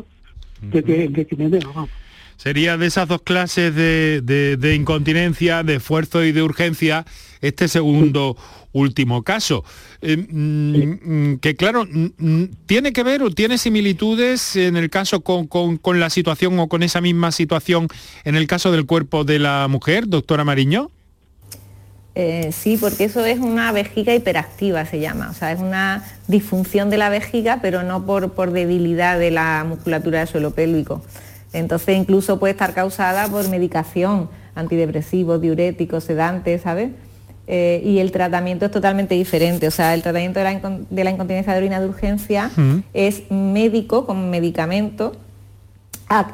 de que, de que me veo, vamos. Sería de esas dos clases de, de- de incontinencia, de esfuerzo y de urgencia, este segundo último caso. Eh, mm, mm, que claro, mm, tiene que ver o tiene similitudes en el caso con, con- con la situación o con esa misma situación en el caso del cuerpo de la mujer, doctora Mariño. Eh, sí, porque eso es una vejiga hiperactiva, se llama. O sea, es una disfunción de la vejiga, pero no por, por debilidad de la musculatura del suelo pélvico. Entonces, incluso puede estar causada por medicación, antidepresivos, diuréticos, sedantes, ¿sabes? Eh, y el tratamiento es totalmente diferente. O sea, el tratamiento de la, incon- de la incontinencia de orina de urgencia es médico con medicamento,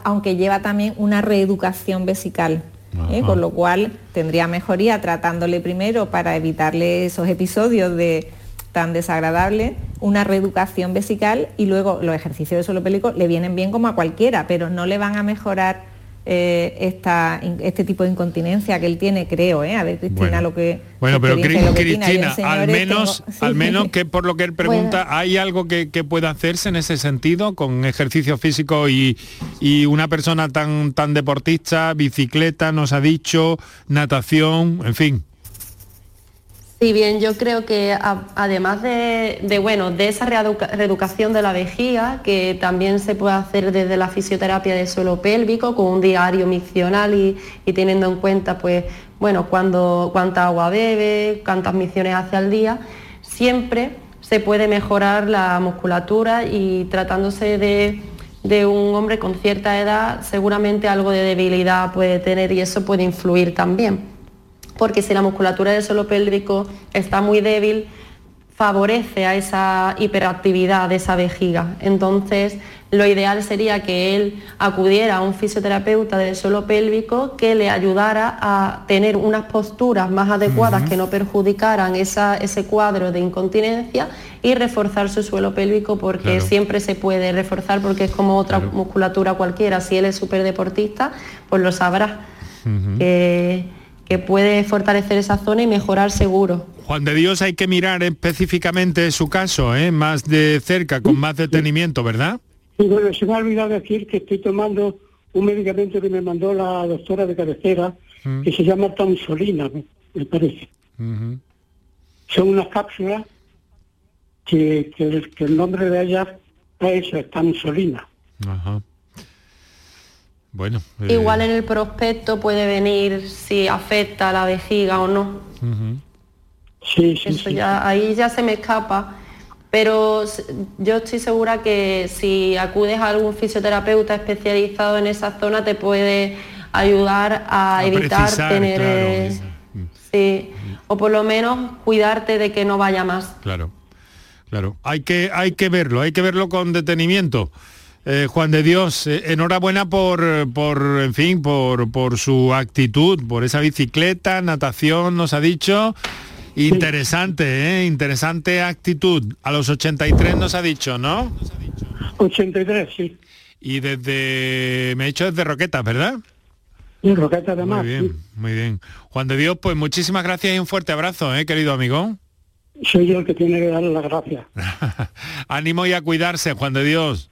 aunque lleva también una reeducación vesical. ¿eh? Con lo cual tendría mejoría tratándole primero para evitarle esos episodios de tan desagradables, una reeducación vesical y luego los ejercicios de suelo pélvico le vienen bien como a cualquiera, pero no le van a mejorar eh, esta, este tipo de incontinencia que él tiene, creo, ¿eh? A ver, Cristina, Bueno. lo que... Bueno, pero experiencia, Cri- lo que Cristina, al menos, tengo- sí. al menos que por lo que él (laughs) pregunta, ¿hay algo que, que pueda hacerse en ese sentido con ejercicio físico y, y una persona tan, tan deportista, bicicleta, nos ha dicho, natación, en fin? Sí, bien, yo creo que además de, bueno, de esa reeduca- reeducación de la vejiga, que también se puede hacer desde la fisioterapia de suelo pélvico con un diario miccional y, y teniendo en cuenta, pues, bueno, cuánta agua bebe, cuántas micciones hace al día, siempre se puede mejorar la musculatura y tratándose de, de un hombre con cierta edad, seguramente algo de debilidad puede tener y eso puede influir también porque si la musculatura del suelo pélvico está muy débil, favorece a esa hiperactividad de esa vejiga. Entonces, lo ideal sería que él acudiera a un fisioterapeuta del suelo pélvico que le ayudara a tener unas posturas más adecuadas que no perjudicaran esa- ese cuadro de incontinencia y reforzar su suelo pélvico porque Claro. siempre se puede reforzar porque es como otra musculatura cualquiera. Si él es súper deportista, pues lo sabrá que, que puede fortalecer esa zona y mejorar seguro. Juan de Dios hay que mirar específicamente su caso, ¿eh? más de cerca, con más detenimiento, ¿verdad? Y bueno, se me ha olvidado decir que estoy tomando un medicamento que me mandó la doctora de cabecera, Mm. que se llama Tamsolina, me, parece. Son unas cápsulas que, que el, que el nombre de ellas es Tamsolina. Ajá. Bueno. eh, Igual en el prospecto puede venir si afecta a la vejiga o no. ujú. Sí, sí, Eso ya, ahí ya se me escapa. Pero yo estoy segura que si acudes a algún fisioterapeuta especializado en esa zona te puede ayudar a, A evitar precisar, tener claro, eh, sí, o por lo menos cuidarte de que no vaya más. Claro, claro. Hay que, hay que verlo, hay que verlo con detenimiento. Eh, Juan de Dios, eh, enhorabuena por, por, en fin, por, por su actitud, por esa bicicleta, natación, nos ha dicho. Interesante, ¿eh? Interesante actitud. A los 83 nos ha dicho, ¿no? 83, sí. Y desde, me ha dicho desde Roquetas, ¿verdad? Y Roqueta además. Muy bien, muy bien. Juan de Dios, pues muchísimas gracias y un fuerte abrazo, ¿eh, querido amigo. Soy yo el que tiene que darle las gracias. (laughs) Ánimo y a cuidarse, Juan de Dios.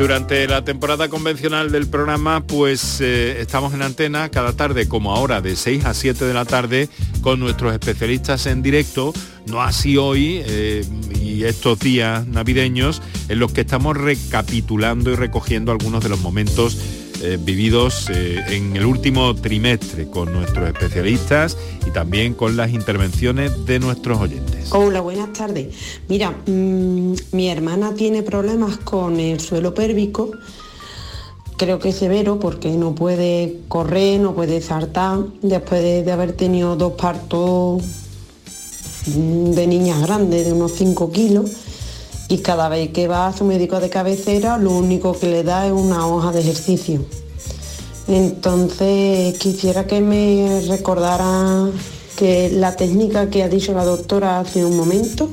Durante la temporada convencional del programa, pues eh, estamos en antena cada tarde, como ahora, de 6 a 7 de la tarde, con nuestros especialistas en directo, no así hoy eh, y estos días navideños, en los que estamos recapitulando y recogiendo algunos de los momentos eh, vividos eh, en el último trimestre con nuestros especialistas y también con las intervenciones de nuestros oyentes. Hola, buenas tardes. Mira, mm, mi hermana tiene problemas con el suelo pélvico, creo que es severo porque no puede correr, no puede saltar, después de, de haber tenido dos partos mm, de niñas grandes de unos 5 kilos y cada vez que va a su médico de cabecera lo único que le da es una hoja de ejercicio. Entonces quisiera que me recordara que la técnica que ha dicho la doctora hace un momento.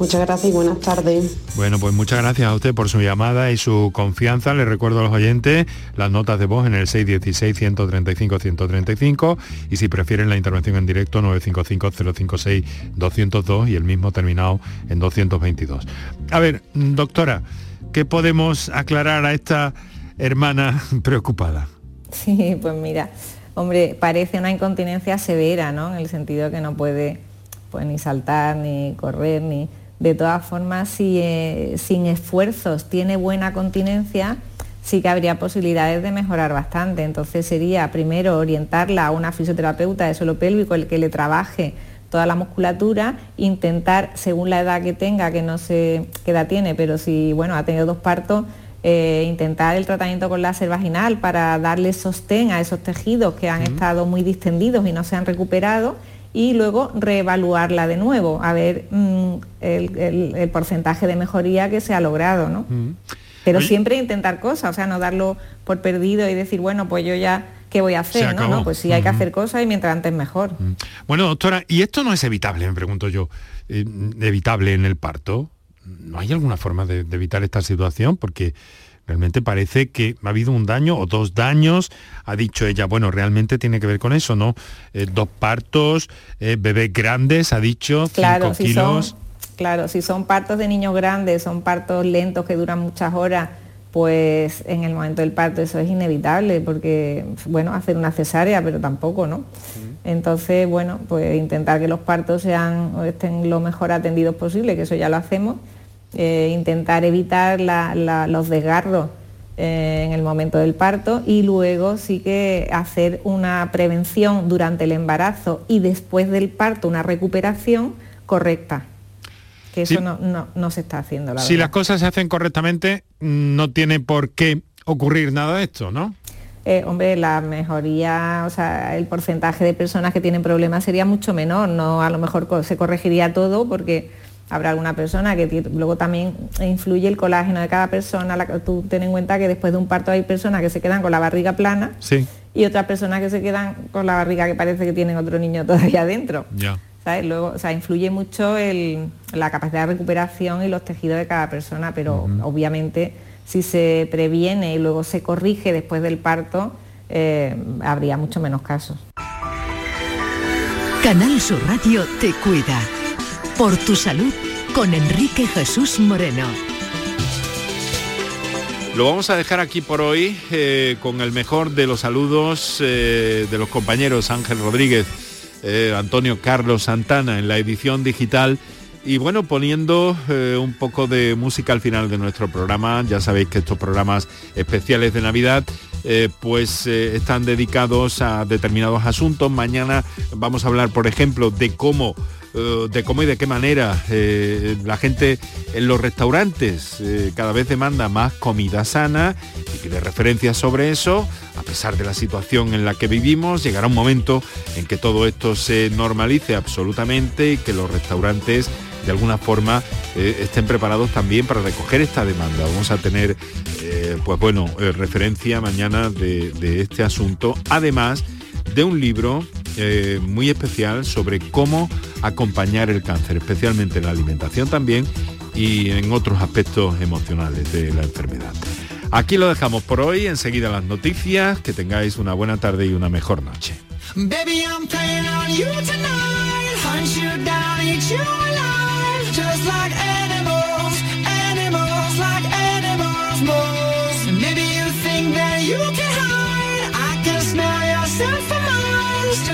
Muchas gracias y buenas tardes. Bueno, pues muchas gracias a usted por su llamada y su confianza. Le recuerdo a los oyentes las notas de voz en el 616-135-135 y si prefieren la intervención en directo 955-056-202 y el mismo terminado en 222. A ver, doctora, ¿qué podemos aclarar a esta hermana (laughs) preocupada? Sí, pues mira, hombre, parece una incontinencia severa, ¿no? En el sentido que no puede pues, ni saltar, ni correr, ni... De todas formas, si eh, sin esfuerzos tiene buena continencia, sí que habría posibilidades de mejorar bastante. Entonces sería primero orientarla a una fisioterapeuta de suelo pélvico, el que le trabaje toda la musculatura, intentar, según la edad que tenga, que no sé qué edad tiene, pero si bueno, ha tenido dos partos, eh, intentar el tratamiento con láser vaginal para darle sostén a esos tejidos que han estado muy distendidos y no se han recuperado y luego reevaluarla de nuevo, a ver mm, el, el- el porcentaje de mejoría que se ha logrado, ¿no? Pero Oye. siempre intentar cosas, o sea, no darlo por perdido y decir, bueno, pues yo ya, ¿qué voy a hacer? No, pues sí hay que hacer cosas y mientras antes mejor. Bueno, doctora, ¿y esto no es evitable, me pregunto yo, eh, evitable en el parto? ¿No hay alguna forma de, de evitar esta situación? Porque realmente parece que ha habido un daño o dos daños, ha dicho ella, bueno, realmente tiene que ver con eso, ¿no? Eh, dos partos, eh, bebés grandes, ha dicho, Claro, cinco si kilos. son, claro, si son partos de niños grandes, son partos lentos que duran muchas horas, pues en el momento del parto eso es inevitable, porque, bueno, hacer una cesárea, pero tampoco, ¿no? Entonces, bueno, pues intentar que los partos sean estén lo mejor atendidos posible, que eso ya lo hacemos, eh, intentar evitar la- la- los desgarros eh, en el momento del parto y luego sí que hacer una prevención durante el embarazo y después del parto una recuperación correcta. Que eso Sí. no, no- no se está haciendo, la Si verdad. las cosas se hacen correctamente, no tiene por qué ocurrir nada de esto, ¿no? Eh, hombre, la mejoría, o sea, el porcentaje de personas que tienen problemas sería mucho menor, no a lo mejor se corregiría todo porque habrá alguna persona que luego también influye el colágeno de cada persona, la- tú ten en cuenta que después de un parto hay personas que se quedan con la barriga plana Sí, y otras personas que se quedan con la barriga que parece que tienen otro niño todavía dentro. ya. ¿sabes? Luego, o sea, influye mucho el- la capacidad de recuperación y los tejidos de cada persona, pero obviamente si se previene y luego se corrige después del parto, eh, habría mucho menos casos. Canal Sur Radio te cuida. Por tu salud con Enrique Jesús Moreno. Lo vamos a dejar aquí por hoy eh, con el mejor de los saludos eh, de los compañeros Ángel Rodríguez, eh, Antonio Carlos Santana en la edición digital y bueno, poniendo un poco de música al final de nuestro programa. Ya sabéis que estos programas especiales de Navidad pues están dedicados a determinados asuntos. Mañana vamos a hablar, por ejemplo, de cómo eh, de cómo y de qué manera eh, la gente en los restaurantes eh, cada vez demanda más comida sana y que de referencias sobre eso, a pesar de la situación en la que vivimos, llegará un momento en que todo esto se normalice absolutamente y que los restaurantes de alguna forma estén preparados también para recoger esta demanda. Vamos a tener, pues bueno, referencia mañana de, este asunto, además de un libro muy especial sobre cómo acompañar el cáncer, especialmente en la alimentación también y en otros aspectos emocionales de la enfermedad. Aquí lo dejamos por hoy, enseguida las noticias, que tengáis una buena tarde y una mejor noche.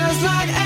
just like